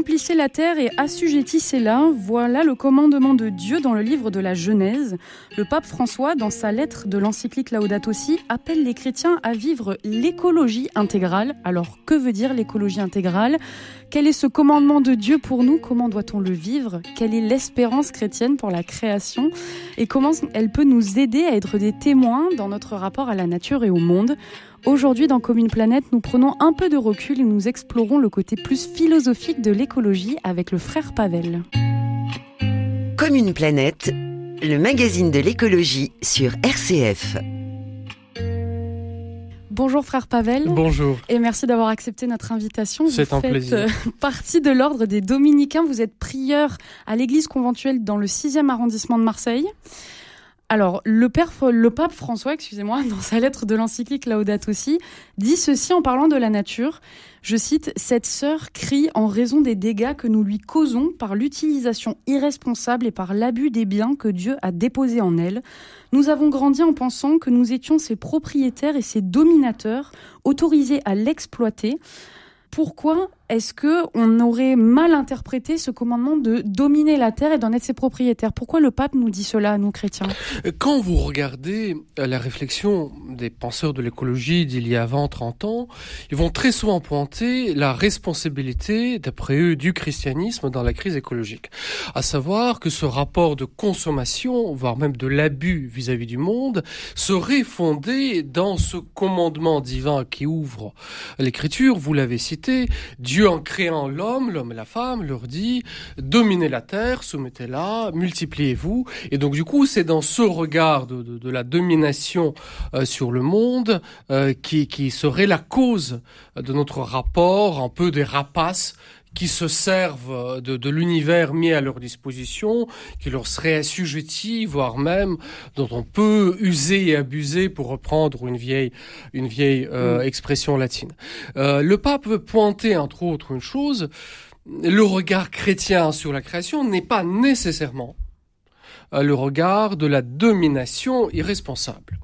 Remplissez la terre et assujettissez-la. Voilà le commandement de Dieu dans le livre de la Genèse. Le pape François, dans sa lettre de l'encyclique Laudato appelle les chrétiens à vivre l'écologie intégrale. Alors, que veut dire l'écologie intégrale? Quel est ce commandement de Dieu pour nous? Comment doit-on le vivre? Quelle est l'espérance chrétienne pour la création? Et comment elle peut nous aider à être des témoins dans notre rapport à la nature et au monde? Aujourd'hui, dans Commune Planète, nous prenons un peu de recul et nous explorons le côté plus philosophique de l'écologie avec le frère Pavel. Commune Planète, le magazine de l'écologie sur RCF. Bonjour frère Pavel. Bonjour. Et merci d'avoir accepté notre invitation. C'est un plaisir. Euh, partie de l'ordre des Dominicains. Vous êtes prieur à l'église conventuelle dans le 6e arrondissement de Marseille. Alors, le, père, le pape François, excusez-moi, dans sa lettre de l'encyclique Laudato Si, dit ceci en parlant de la nature. Je cite, Cette sœur crie en raison des dégâts que nous lui causons par l'utilisation irresponsable et par l'abus des biens que Dieu a déposés en elle. Nous avons grandi en pensant que nous étions ses propriétaires et ses dominateurs, autorisés à l'exploiter. Pourquoi est-ce que on aurait mal interprété ce commandement de dominer la terre et d'en être ses propriétaires? Pourquoi le pape nous dit cela à nous chrétiens? Quand vous regardez euh, la réflexion des penseurs de l'écologie d'il y a 20, 30 ans, ils vont très souvent pointer la responsabilité, d'après eux, du christianisme dans la crise écologique. À savoir que ce rapport de consommation, voire même de l'abus vis-à-vis du monde, serait fondé dans ce commandement divin qui ouvre l'écriture, vous l'avez cité, Dieu En créant l'homme, l'homme et la femme, leur dit dominez la terre, soumettez-la, multipliez-vous. Et donc du coup, c'est dans ce regard de, la domination euh, sur le monde euh, qui, qui serait la cause de notre rapport un peu des rapaces qui se servent de, de l'univers mis à leur disposition, qui leur serait assujetti, voire même dont on peut user et abuser pour reprendre une vieille, une vieille euh, mm. expression latine. Euh, le pape veut pointer entre autres une chose, le regard chrétien sur la création n'est pas nécessairement euh, le regard de la domination irresponsable.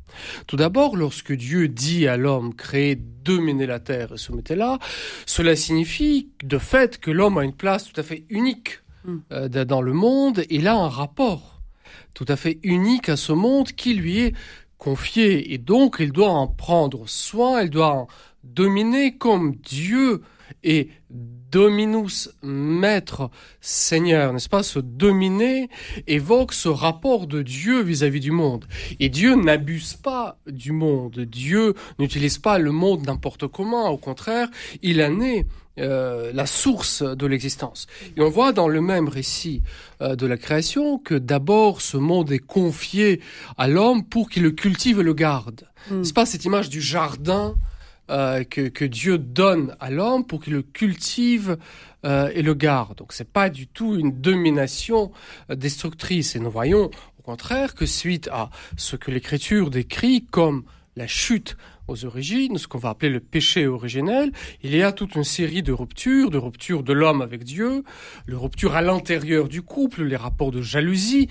Tout d'abord, lorsque Dieu dit à l'homme créé dominer la terre et soumettez-la, cela signifie de fait que l'homme a une place tout à fait unique hmm. euh, dans le monde et là un rapport tout à fait unique à ce monde qui lui est confié et donc il doit en prendre soin, il doit en dominer comme Dieu est dominus maître seigneur, n'est-ce pas Ce dominer évoque ce rapport de Dieu vis-à-vis du monde. Et Dieu n'abuse pas du monde. Dieu n'utilise pas le monde n'importe comment. Au contraire, il a né euh, la source de l'existence. Et on voit dans le même récit euh, de la création que d'abord ce monde est confié à l'homme pour qu'il le cultive et le garde. Hmm. C'est pas cette image du jardin euh, que, que, Dieu donne à l'homme pour qu'il le cultive euh, et le garde. Donc c'est pas du tout une domination destructrice. Et nous voyons au contraire que suite à ce que l'Écriture décrit comme la chute aux origines, ce qu'on va appeler le péché originel, il y a toute une série de ruptures, de ruptures de l'homme avec Dieu, de ruptures à l'intérieur du couple, les rapports de jalousie,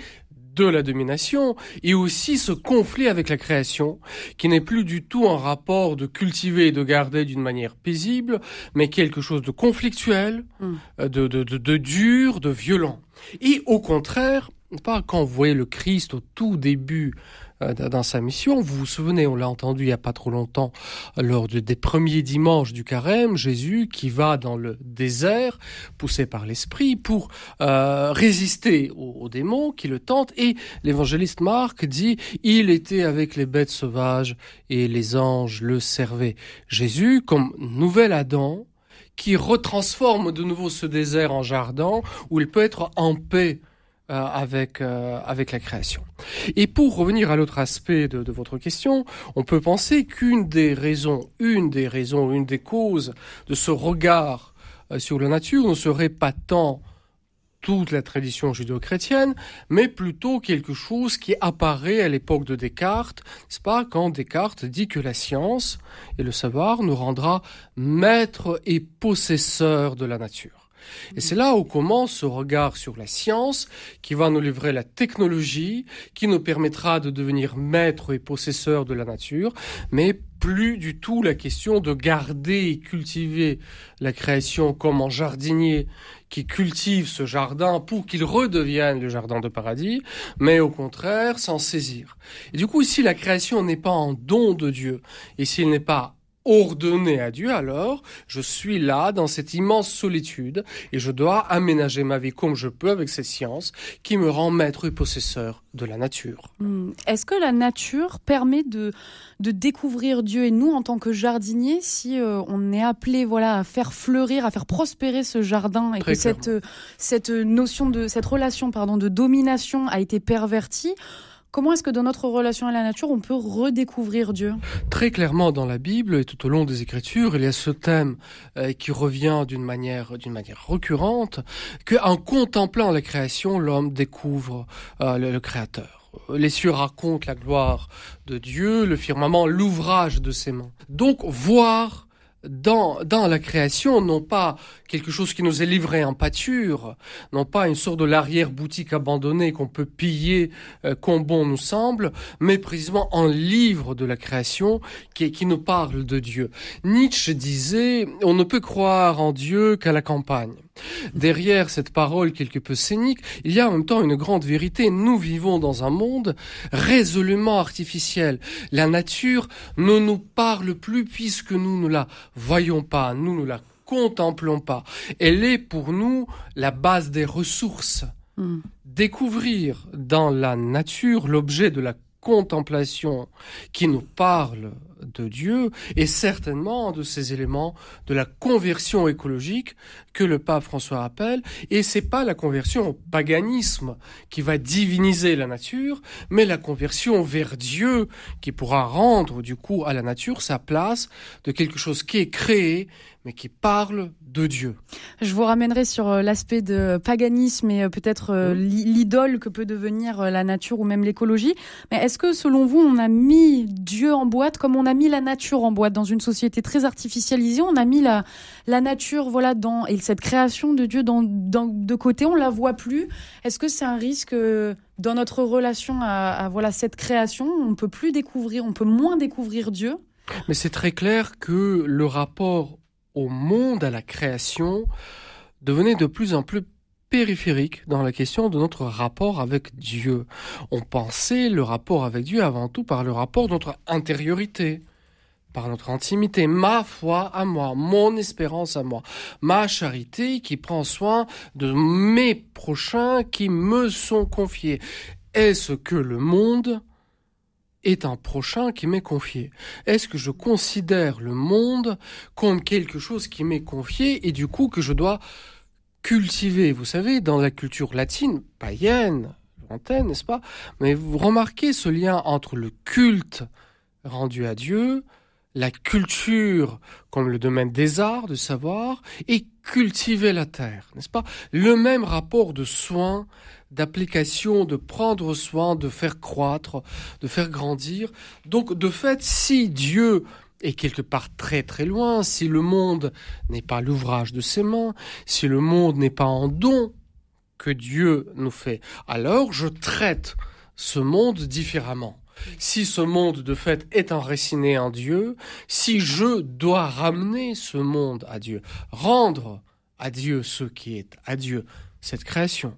de la domination et aussi ce conflit avec la création qui n'est plus du tout un rapport de cultiver et de garder d'une manière paisible, mais quelque chose de conflictuel, hmm. euh, de, de, de, de dur, de violent. Et au contraire, pas quand vous voyez le Christ au tout début dans sa mission. Vous vous souvenez, on l'a entendu il n'y a pas trop longtemps, lors des premiers dimanches du carême, Jésus qui va dans le désert, poussé par l'Esprit, pour euh, résister aux, démons qui le tentent. Et l'évangéliste Marc dit, il était avec les bêtes sauvages et les anges le servaient. Jésus, comme nouvel Adam, qui retransforme de nouveau ce désert en jardin où il peut être en paix euh, avec, euh, avec la création. Et pour revenir à l'autre aspect de, de, votre question, on peut penser qu'une des raisons, une des raisons, une des causes de ce regard euh, sur la nature ne serait pas tant toute la tradition judéo-chrétienne, mais plutôt quelque chose qui apparaît à l'époque de Descartes, n'est-ce pas, quand Descartes dit que la science et le savoir nous rendra maîtres et possesseurs de la nature. Et c'est là où commence ce regard sur la science qui va nous livrer la technologie, qui nous permettra de devenir maîtres et possesseurs de la nature, mais plus du tout la question de garder et cultiver la création comme un jardinier qui cultive ce jardin pour qu'il redevienne le jardin de paradis, mais au contraire s'en saisir. Et du coup, ici, la création n'est pas un don de Dieu, et s'il n'est pas ordonné à Dieu, alors je suis là dans cette immense solitude et je dois aménager ma vie comme je peux avec cette science qui me rend maître et possesseur de la nature. Hmm. Est-ce que la nature permet de, de découvrir Dieu et nous en tant que jardiniers si euh, on est appelé voilà à faire fleurir, à faire prospérer ce jardin et que cette, cette notion de cette relation pardon de domination a été pervertie? Comment est-ce que dans notre relation à la nature, on peut redécouvrir Dieu? Très clairement dans la Bible et tout au long des Écritures, il y a ce thème euh, qui revient d'une manière, d'une manière récurrente, qu'en contemplant la création, l'homme découvre euh, le, le Créateur. Les cieux racontent la gloire de Dieu, le firmament, l'ouvrage de ses mains. Donc voir dans, dans la création, non pas quelque chose qui nous est livré en pâture, non pas une sorte de l'arrière-boutique abandonnée qu'on peut piller euh, bon nous semble, mais précisément un livre de la création qui, qui nous parle de Dieu. Nietzsche disait, on ne peut croire en Dieu qu'à la campagne. Derrière cette parole quelque peu scénique, il y a en même temps une grande vérité. Nous vivons dans un monde résolument artificiel. La nature ne nous parle plus puisque nous ne la voyons pas, nous ne la contemplons pas. Elle est pour nous la base des ressources. Mm. Découvrir dans la nature l'objet de la contemplation qui nous parle de Dieu et certainement de ces éléments de la conversion écologique que le pape François appelle et c'est pas la conversion au paganisme qui va diviniser la nature mais la conversion vers Dieu qui pourra rendre du coup à la nature sa place de quelque chose qui est créé mais qui parle de Dieu. Je vous ramènerai sur euh, l'aspect de paganisme et euh, peut-être euh, l'idole que peut devenir la nature ou même l'écologie. Mais est-ce que selon vous, on a mis Dieu en boîte comme on a mis la nature en boîte dans une société très artificialisée On a mis la, la nature voilà dans et cette création de Dieu dans, de côté, on la voit plus. Est-ce que c'est un risque dans notre relation à, à voilà cette création? On peut plus découvrir, on peut moins découvrir Dieu. Mais c'est très clair que le rapport au monde, à la création, devenait de plus en plus périphérique dans la question de notre rapport avec Dieu. On pensait le rapport avec Dieu avant tout par le rapport de notre intériorité, par notre intimité, ma foi à moi, mon espérance à moi, ma charité qui prend soin de mes prochains qui me sont confiés. Est-ce que le monde est un prochain qui m'est confié? Est-ce que je considère le monde comme quelque chose qui m'est confié et du coup que je dois cultiver Vous savez, dans la culture latine, païenne, lointaine, n'est-ce pas? Mais vous remarquez ce lien entre le culte rendu à Dieu, la culture comme le domaine des arts, de savoir, et cultiver la terre, n'est-ce pas? Le même rapport de soins d'application, de prendre soin, de faire croître, de faire grandir. Donc, de fait, si Dieu est quelque part très très loin, si le monde n'est pas l'ouvrage de ses mains, si le monde n'est pas en don que Dieu nous fait, alors je traite ce monde différemment. Si ce monde de fait est enraciné en Dieu, si je dois ramener ce monde à Dieu, rendre à Dieu ce qui est à Dieu, cette création,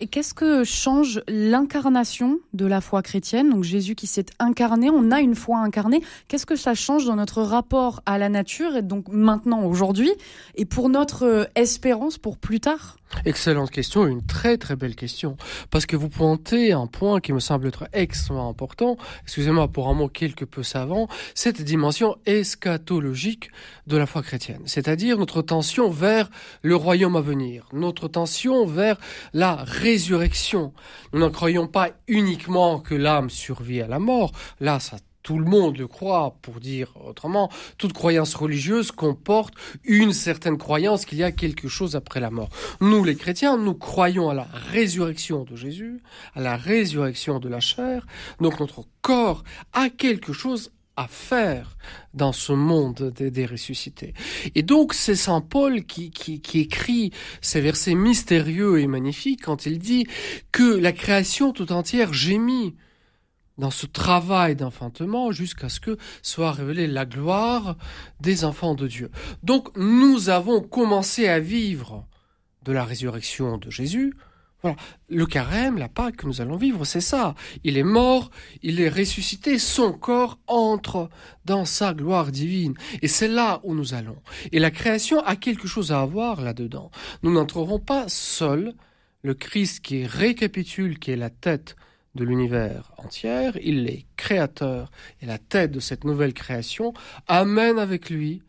et qu'est-ce que change l'incarnation de la foi chrétienne? Donc Jésus qui s'est incarné, on a une foi incarnée. Qu'est-ce que ça change dans notre rapport à la nature et donc maintenant aujourd'hui et pour notre euh, espérance pour plus tard? Excellente question, une très très belle question. Parce que vous pointez un point qui me semble être extrêmement important, excusez-moi pour un mot quelque peu savant, cette dimension eschatologique de la foi chrétienne. C'est-à-dire notre tension vers le royaume à venir, notre tension vers la résurrection. Nous ne croyons pas uniquement que l'âme survit à la mort, là ça tout le monde le croit, pour dire autrement, toute croyance religieuse comporte une certaine croyance qu'il y a quelque chose après la mort. Nous, les chrétiens, nous croyons à la résurrection de Jésus, à la résurrection de la chair, donc notre corps a quelque chose à faire dans ce monde des, ressuscités. Et donc c'est Saint Paul qui, écrit ces versets mystérieux et magnifiques quand il dit que la création tout entière gémit dans ce travail d'enfantement jusqu'à ce que soit révélée la gloire des enfants de Dieu. Donc nous avons commencé à vivre de la résurrection de Jésus. Voilà, le carême, la Pâque que nous allons vivre, c'est ça. Il est mort, il est ressuscité, son corps entre dans sa gloire divine. Et c'est là où nous allons. Et la création a quelque chose à voir là-dedans. Nous n'entrerons pas seuls. Le Christ qui récapitule, qui est la tête de l'univers entière, il est créateur et la tête de cette nouvelle création, amène avec lui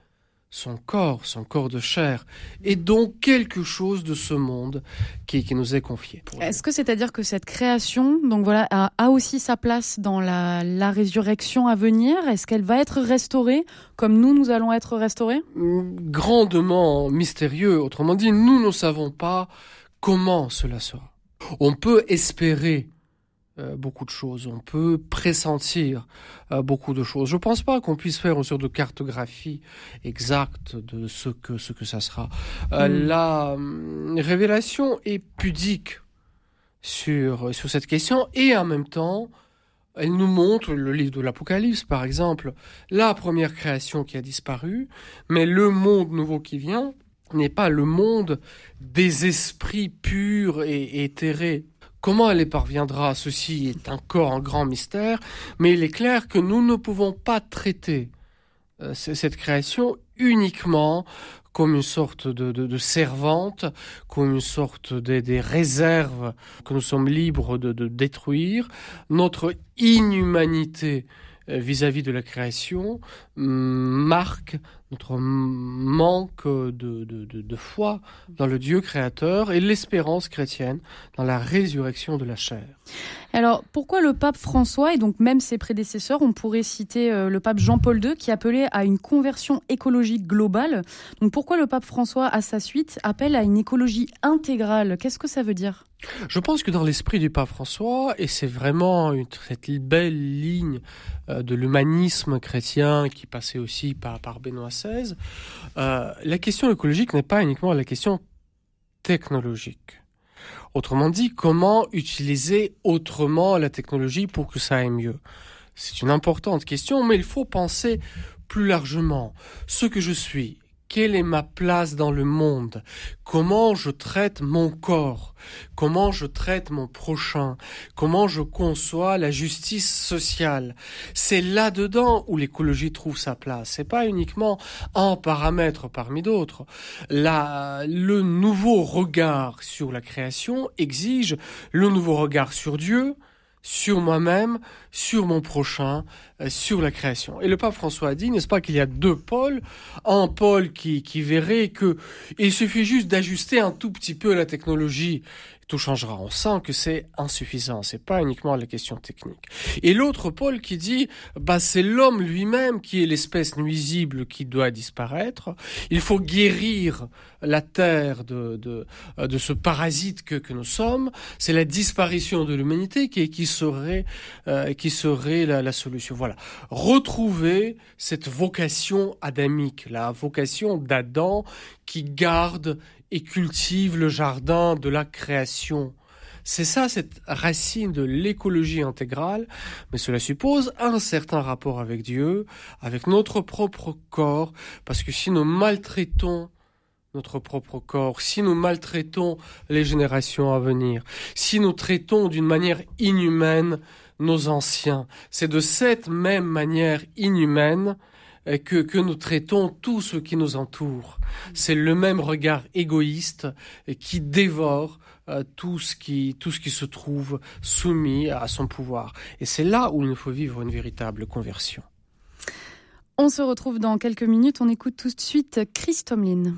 son corps, son corps de chair, et donc quelque chose de ce monde qui, nous est confié. Est-ce que c'est-à-dire que cette création, donc voilà, a, aussi sa place dans la, la résurrection à venir? Est-ce qu'elle va être restaurée comme nous, nous allons être restaurés? Grandement mystérieux. Autrement dit, nous ne savons pas comment cela sera. On peut espérer euh, beaucoup de choses. On peut pressentir euh, beaucoup de choses. Je ne pense pas qu'on puisse faire une sorte de cartographie exacte de ce que, ce que ça sera. Euh, hmm. La hum, révélation est pudique sur, sur cette question et en même temps, elle nous montre, le livre de l'Apocalypse par exemple, la première création qui a disparu, mais le monde nouveau qui vient n'est pas le monde des esprits purs et éthérés Comment elle y parviendra, ceci est encore un grand mystère, mais il est clair que nous ne pouvons pas traiter euh, cette création uniquement comme une sorte de, servante, comme une sorte de, des réserves que nous sommes libres de, détruire. Notre inhumanité euh, vis-à-vis de la création marque notre manque de, de, foi dans le Dieu créateur et l'espérance chrétienne dans la résurrection de la chair. Alors pourquoi le pape François et donc même ses prédécesseurs, on pourrait citer euh, le pape Jean-Paul II qui appelait à une conversion écologique globale? Donc pourquoi le pape François à sa suite appelle à une écologie intégrale? Qu'est-ce que ça veut dire? Je pense que dans l'esprit du pape François, et c'est vraiment une très belle ligne euh, de l'humanisme chrétien qui passait aussi par, par Benoît XVI, euh, la question écologique n'est pas uniquement la question technologique. Autrement dit, comment utiliser autrement la technologie pour que ça aille mieux? C'est une importante question, mais il faut penser plus largement. Ce que je suis, quelle est ma place dans le monde, comment je traite mon corps, comment je traite mon prochain, comment je conçois la justice sociale? C'est là-dedans où l'écologie trouve sa place. C'est pas uniquement un paramètre parmi d'autres. Le nouveau regard sur la création exige le nouveau regard sur Dieu, sur moi-même, sur mon prochain, euh, sur la création. Et le pape François a dit, n'est-ce pas, qu'il y a deux pôles. Un pôle qui, qui verrait que il suffit juste d'ajuster un tout petit peu la technologie tout changera. On sent que c'est insuffisant, c'est pas uniquement la question technique. Et l'autre pôle qui dit, bah c'est l'homme lui-même qui est l'espèce nuisible qui doit disparaître. Il faut guérir la terre de de, de ce parasite que, que nous sommes. C'est la disparition de l'humanité qui qui serait euh, qui serait la, la solution. Voilà, retrouver cette vocation adamique, la vocation d'Adam qui garde et cultive le jardin de la création. C'est ça cette racine de l'écologie intégrale, mais cela suppose un certain rapport avec Dieu, avec notre propre corps, parce que si nous maltraitons notre propre corps, si nous maltraitons les générations à venir, si nous traitons d'une manière inhumaine nos anciens, c'est de cette même manière inhumaine que, que nous traitons tout ce qui nous entoure. C'est le même regard égoïste qui dévore euh, tout, ce qui, tout ce qui se trouve soumis à son pouvoir. Et c'est là où il nous faut vivre une véritable conversion. On se retrouve dans quelques minutes. On écoute tout de suite Chris Tomlin.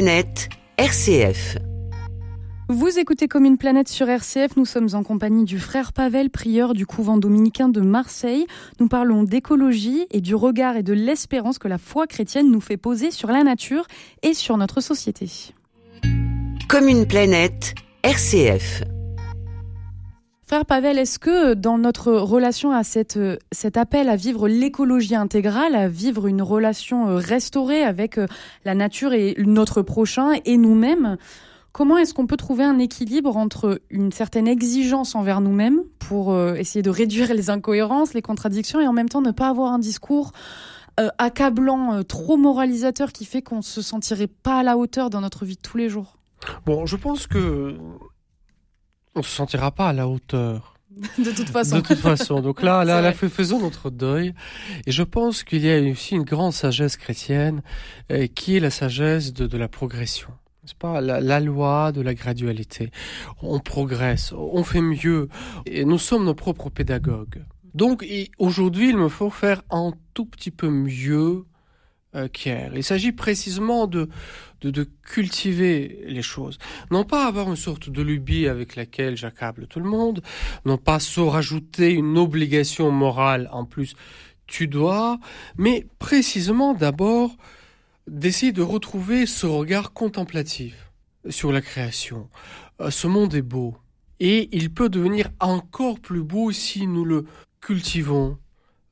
Planète, RCF. Vous écoutez Comme une planète sur RCF, nous sommes en compagnie du frère Pavel, prieur du couvent dominicain de Marseille. Nous parlons d'écologie et du regard et de l'espérance que la foi chrétienne nous fait poser sur la nature et sur notre société. Comme une planète, RCF. Frère Pavel, est-ce que dans notre relation à cette, cet appel à vivre l'écologie intégrale, à vivre une relation euh, restaurée avec euh, la nature et notre prochain et nous-mêmes, comment est-ce qu'on peut trouver un équilibre entre une certaine exigence envers nous-mêmes pour euh, essayer de réduire les incohérences, les contradictions et en même temps ne pas avoir un discours accablant, trop moralisateur qui fait qu'on ne se sentirait pas à la hauteur dans notre vie de tous les jours? Bon, je pense que on se sentira pas à la hauteur. de toute façon. De toute façon. Donc là, là, là faisons notre deuil. Et je pense qu'il y a aussi une grande sagesse chrétienne, euh, qui est la sagesse de, de la progression. C'est pas? La, la, loi de la gradualité. On progresse, on fait mieux, et nous sommes nos propres pédagogues. Donc aujourd'hui, il me faut faire un tout petit peu mieux euh, qu'hier. Il s'agit précisément de de, de, cultiver les choses. Non pas avoir une sorte de lubie avec laquelle j'accable tout le monde, non pas se rajouter une obligation morale en plus, tu dois, mais précisément d'abord d'essayer de retrouver ce regard contemplatif sur la création. Euh, ce monde est beau et il peut devenir encore plus beau si nous le cultivons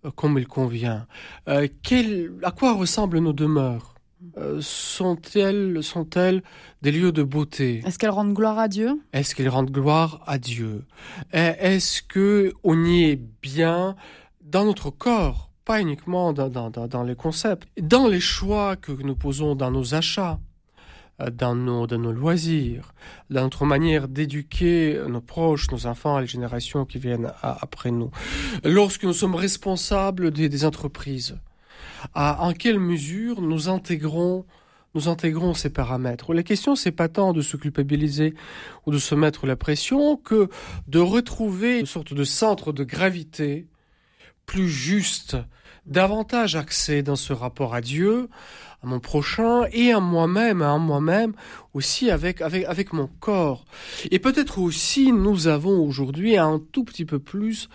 euh, comme il convient. Euh, quel, à quoi ressemblent nos demeures? Euh, sont-elles sont-elles des lieux de beauté? Est-ce qu'elles rendent gloire à Dieu? Est-ce qu'elles rendent gloire à Dieu? Est-ce que on y est bien dans notre corps, pas uniquement dans, dans, dans les concepts, dans les choix que nous posons dans nos achats, euh, dans nos, dans nos loisirs, dans notre manière d'éduquer nos proches, nos enfants, les générations qui viennent après nous, lorsque nous sommes responsables des, des entreprises à en quelle mesure nous intégrons ces paramètres. La question, c'est pas tant de se culpabiliser ou de se mettre la pression que de retrouver une sorte de centre de gravité plus juste, davantage axé dans ce rapport à Dieu, à mon prochain et à moi-même, à moi-même aussi avec, avec, avec mon corps. Et peut-être aussi nous avons aujourd'hui un tout petit peu plus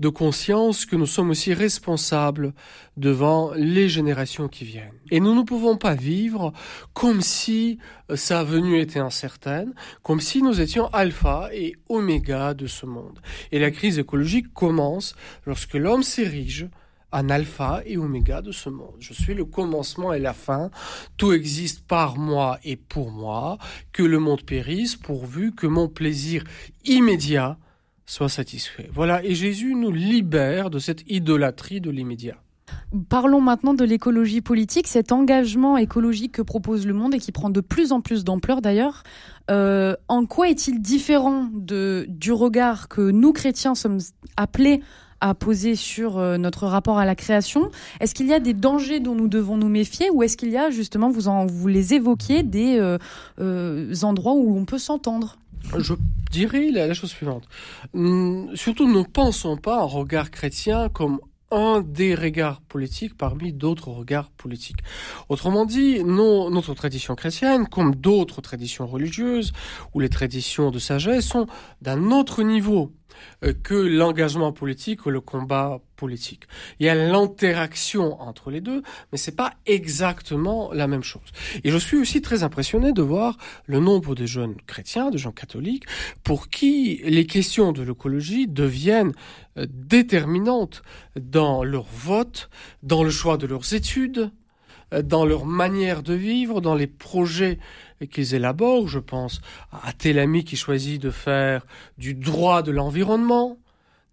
de conscience que nous sommes aussi responsables devant les générations qui viennent. Et nous ne pouvons pas vivre comme si sa venue était incertaine, comme si nous étions alpha et oméga de ce monde. Et la crise écologique commence lorsque l'homme s'érige un alpha et oméga de ce monde. Je suis le commencement et la fin. Tout existe par moi et pour moi. Que le monde périsse pourvu que mon plaisir immédiat soit satisfait. Voilà, et Jésus nous libère de cette idolâtrie de l'immédiat. Parlons maintenant de l'écologie politique, cet engagement écologique que propose le monde et qui prend de plus en plus d'ampleur d'ailleurs. Euh, en quoi est-il différent du regard que nous chrétiens sommes appelés à poser sur euh, notre rapport à la création. Est-ce qu'il y a des dangers dont nous devons nous méfier ou est-ce qu'il y a justement, vous, en, vous les évoquiez, des euh, euh, endroits où on peut s'entendre? Je dirais la, chose suivante. Hum, surtout, ne pensons pas un regard chrétien comme un des regards politiques parmi d'autres regards politiques. Autrement dit, non, notre tradition chrétienne, comme d'autres traditions religieuses ou les traditions de sagesse, sont d'un autre niveau que l'engagement politique ou le combat politique. Il y a l'interaction entre les deux, mais c'est pas exactement la même chose. Et je suis aussi très impressionné de voir le nombre de jeunes chrétiens, de gens catholiques, pour qui les questions de l'écologie deviennent euh, déterminantes dans leur vote, dans le choix de leurs études, euh, dans leur manière de vivre, dans les projets qu'ils élaborent. Je pense à tel ami qui choisit de faire du droit de l'environnement,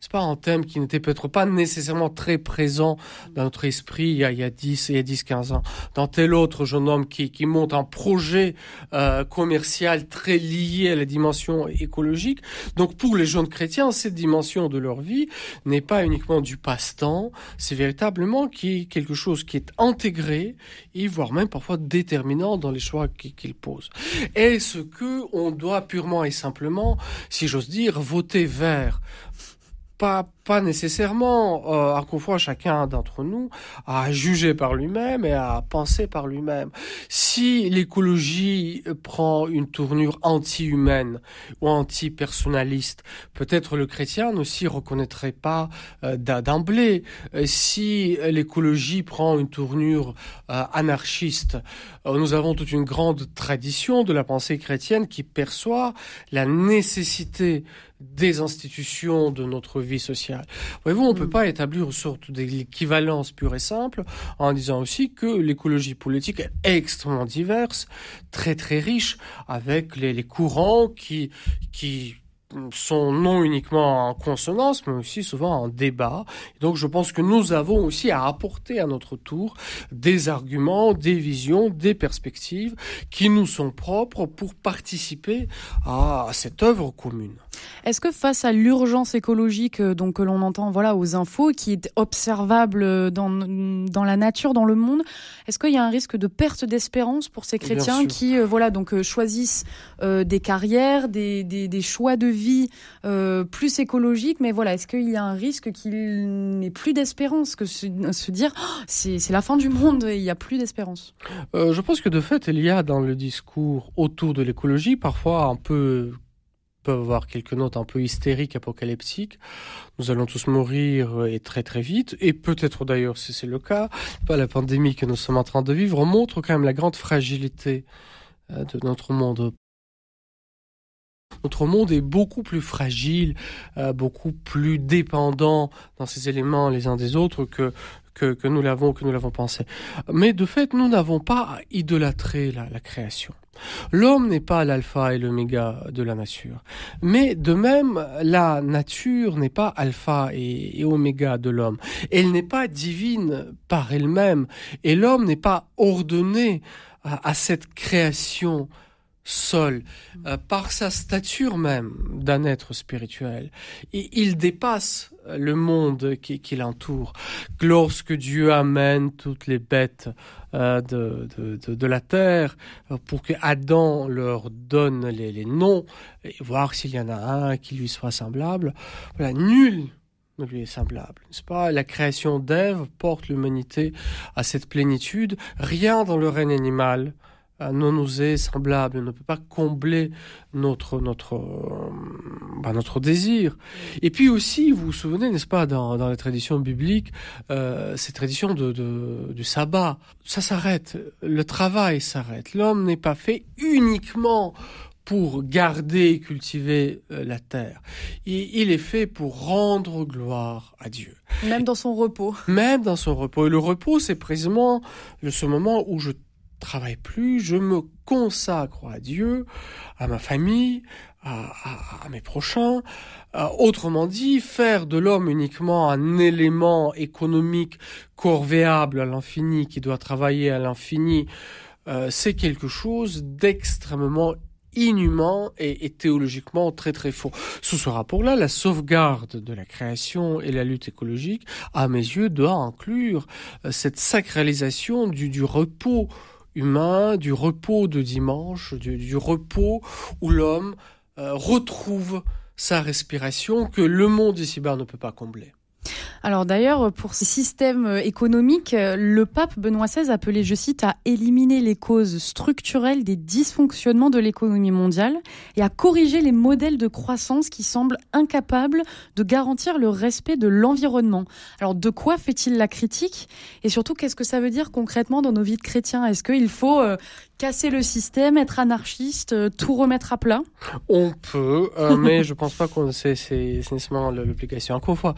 c'est pas un thème qui n'était peut-être pas nécessairement très présent dans notre esprit il y a, il y a 10 et 10 15 ans. Dans tel autre jeune homme qui, qui monte un projet euh, commercial très lié à la dimension écologique. Donc pour les jeunes chrétiens cette dimension de leur vie n'est pas uniquement du passe-temps. C'est véritablement qui quelque chose qui est intégré et voire même parfois déterminant dans les choix qu'ils posent. Est-ce que on doit purement et simplement si j'ose dire voter vers pas, pas nécessairement, euh, fois chacun d'entre nous à juger par lui-même et à penser par lui-même. Si l'écologie prend une tournure anti-humaine ou anti-personnaliste, peut-être le chrétien ne s'y reconnaîtrait pas euh, d'emblée. Si l'écologie prend une tournure euh, anarchiste, euh, nous avons toute une grande tradition de la pensée chrétienne qui perçoit la nécessité des institutions de notre vie sociale. Voyez-vous, on ne peut pas établir une sorte d'équivalence pure et simple en disant aussi que l'écologie politique est extrêmement diverse, très très riche, avec les, les courants qui, qui sont non uniquement en consonance, mais aussi souvent en débat. Donc je pense que nous avons aussi à apporter à notre tour des arguments, des visions, des perspectives qui nous sont propres pour participer à cette œuvre commune. Est-ce que face à l'urgence écologique euh, donc que l'on entend voilà aux infos qui est observable euh, dans, dans la nature dans le monde, est-ce qu'il y a un risque de perte d'espérance pour ces chrétiens qui euh, voilà donc choisissent euh, des carrières, des, des, des, choix de vie euh, plus écologiques mais voilà, est-ce qu'il y a un risque qu'il n'ait plus d'espérance que se, dire oh, c'est la fin du monde et il n'y a plus d'espérance? Euh, Je pense que de fait, il y a dans le discours autour de l'écologie parfois un peu peuvent avoir quelques notes un peu hystériques, apocalyptiques. Nous allons tous mourir et très très vite. Et peut-être d'ailleurs, si c'est le cas, pas la pandémie que nous sommes en train de vivre montre quand même la grande fragilité euh, de notre monde. Notre monde est beaucoup plus fragile, euh, beaucoup plus dépendant dans ces éléments les uns des autres que que, que nous l'avons que nous l'avons pensé. Mais de fait, nous n'avons pas idolâtré la, la création. L'homme n'est pas l'alpha et l'oméga de la nature. Mais de même, la nature n'est pas alpha et, et oméga de l'homme. Elle n'est pas divine par elle-même. Et l'homme n'est pas ordonné à, à cette création seul, euh, par sa stature même d'un être spirituel. Et il dépasse le monde qui, l'entoure. Lorsque Dieu amène toutes les bêtes euh, de, la terre euh, pour que Adam leur donne les, les noms, et voir s'il y en a un qui lui soit semblable, voilà, nul ne lui est semblable. N'est-ce pas? La création d'Ève porte l'humanité à cette plénitude. Rien dans le règne animal non nous est semblable, ne peut pas combler notre notre euh, bah, notre désir. Et puis aussi, vous vous souvenez, n'est-ce pas, dans, dans les traditions bibliques, euh, ces traditions de, de, du sabbat, ça s'arrête, le travail s'arrête. L'homme n'est pas fait uniquement pour garder et cultiver euh, la terre. Et il est fait pour rendre gloire à Dieu. Même dans son repos. Même dans son repos. Et le repos, c'est précisément ce moment où je travaille plus, je me consacre à Dieu, à ma famille, à, mes prochains. Euh, autrement dit, faire de l'homme uniquement un élément économique corvéable à l'infini, qui doit travailler à l'infini, euh, c'est quelque chose d'extrêmement inhumain et, et théologiquement très très faux. Sous ce rapport-là, la sauvegarde de la création et la lutte écologique, à mes yeux, doit inclure euh, cette sacralisation du, du repos humain, du repos de dimanche, du, du repos où l'homme euh, retrouve sa respiration que le monde ici-bas ne peut pas combler. Alors d'ailleurs, pour ce système euh, économique, euh, le pape Benoît XVI appelait, je cite, à éliminer les causes structurelles des dysfonctionnements de l'économie mondiale et à corriger les modèles de croissance qui semblent incapables de garantir le respect de l'environnement. Alors de quoi fait-il la critique? Et surtout, qu'est-ce que ça veut dire concrètement dans nos vies de chrétiens? Est-ce qu'il faut euh, casser le système, être anarchiste, tout remettre à plat? On peut, mais je pense pas que c'est nécessairement l'application. Encore une fois,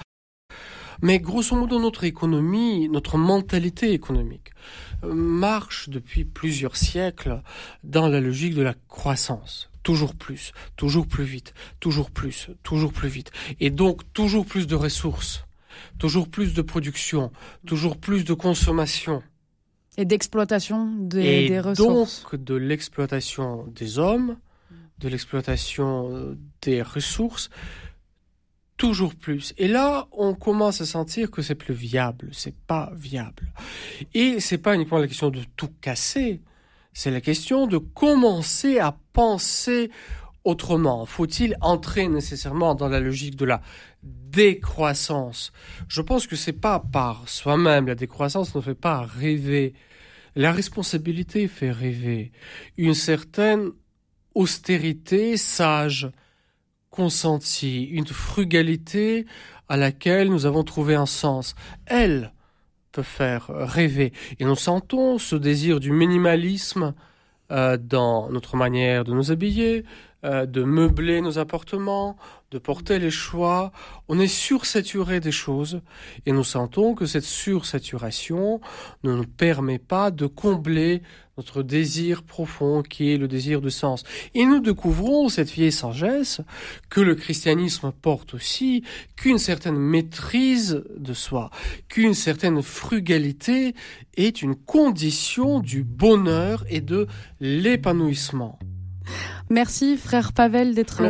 mais grosso modo, notre économie, notre mentalité économique euh, marche depuis plusieurs siècles dans la logique de la croissance. Toujours plus, toujours plus vite, toujours plus, toujours plus vite. Et donc toujours plus de ressources, toujours plus de production, toujours plus de consommation. Et d'exploitation des, des, ressources. Donc de l'exploitation des hommes, de l'exploitation euh, des ressources, toujours plus. Et là, on commence à sentir que c'est plus viable, c'est pas viable. Et c'est pas uniquement la question de tout casser, c'est la question de commencer à penser autrement. Faut-il entrer nécessairement dans la logique de la décroissance? Je pense que c'est pas par soi-même. La décroissance ne fait pas rêver. La responsabilité fait rêver. Une certaine austérité sage consenti, une frugalité à laquelle nous avons trouvé un sens. Elle peut faire rêver. Et nous sentons ce désir du minimalisme euh, dans notre manière de nous habiller, euh, de meubler nos appartements, de porter les choix. On est sursaturé des choses et nous sentons que cette sursaturation ne nous permet pas de combler notre désir profond qui est le désir de sens. Et nous découvrons cette vieille sagesse que le christianisme porte aussi, qu'une certaine maîtrise de soi, qu'une certaine frugalité est une condition du bonheur et de l'épanouissement. Merci frère Pavel d'être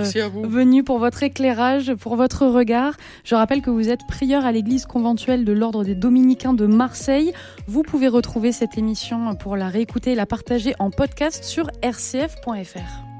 venu pour votre éclairage, pour votre regard. Je rappelle que vous êtes prieur à l'église conventuelle de l'ordre des dominicains de Marseille. Vous pouvez retrouver cette émission pour la réécouter et la partager en podcast sur rcf.fr.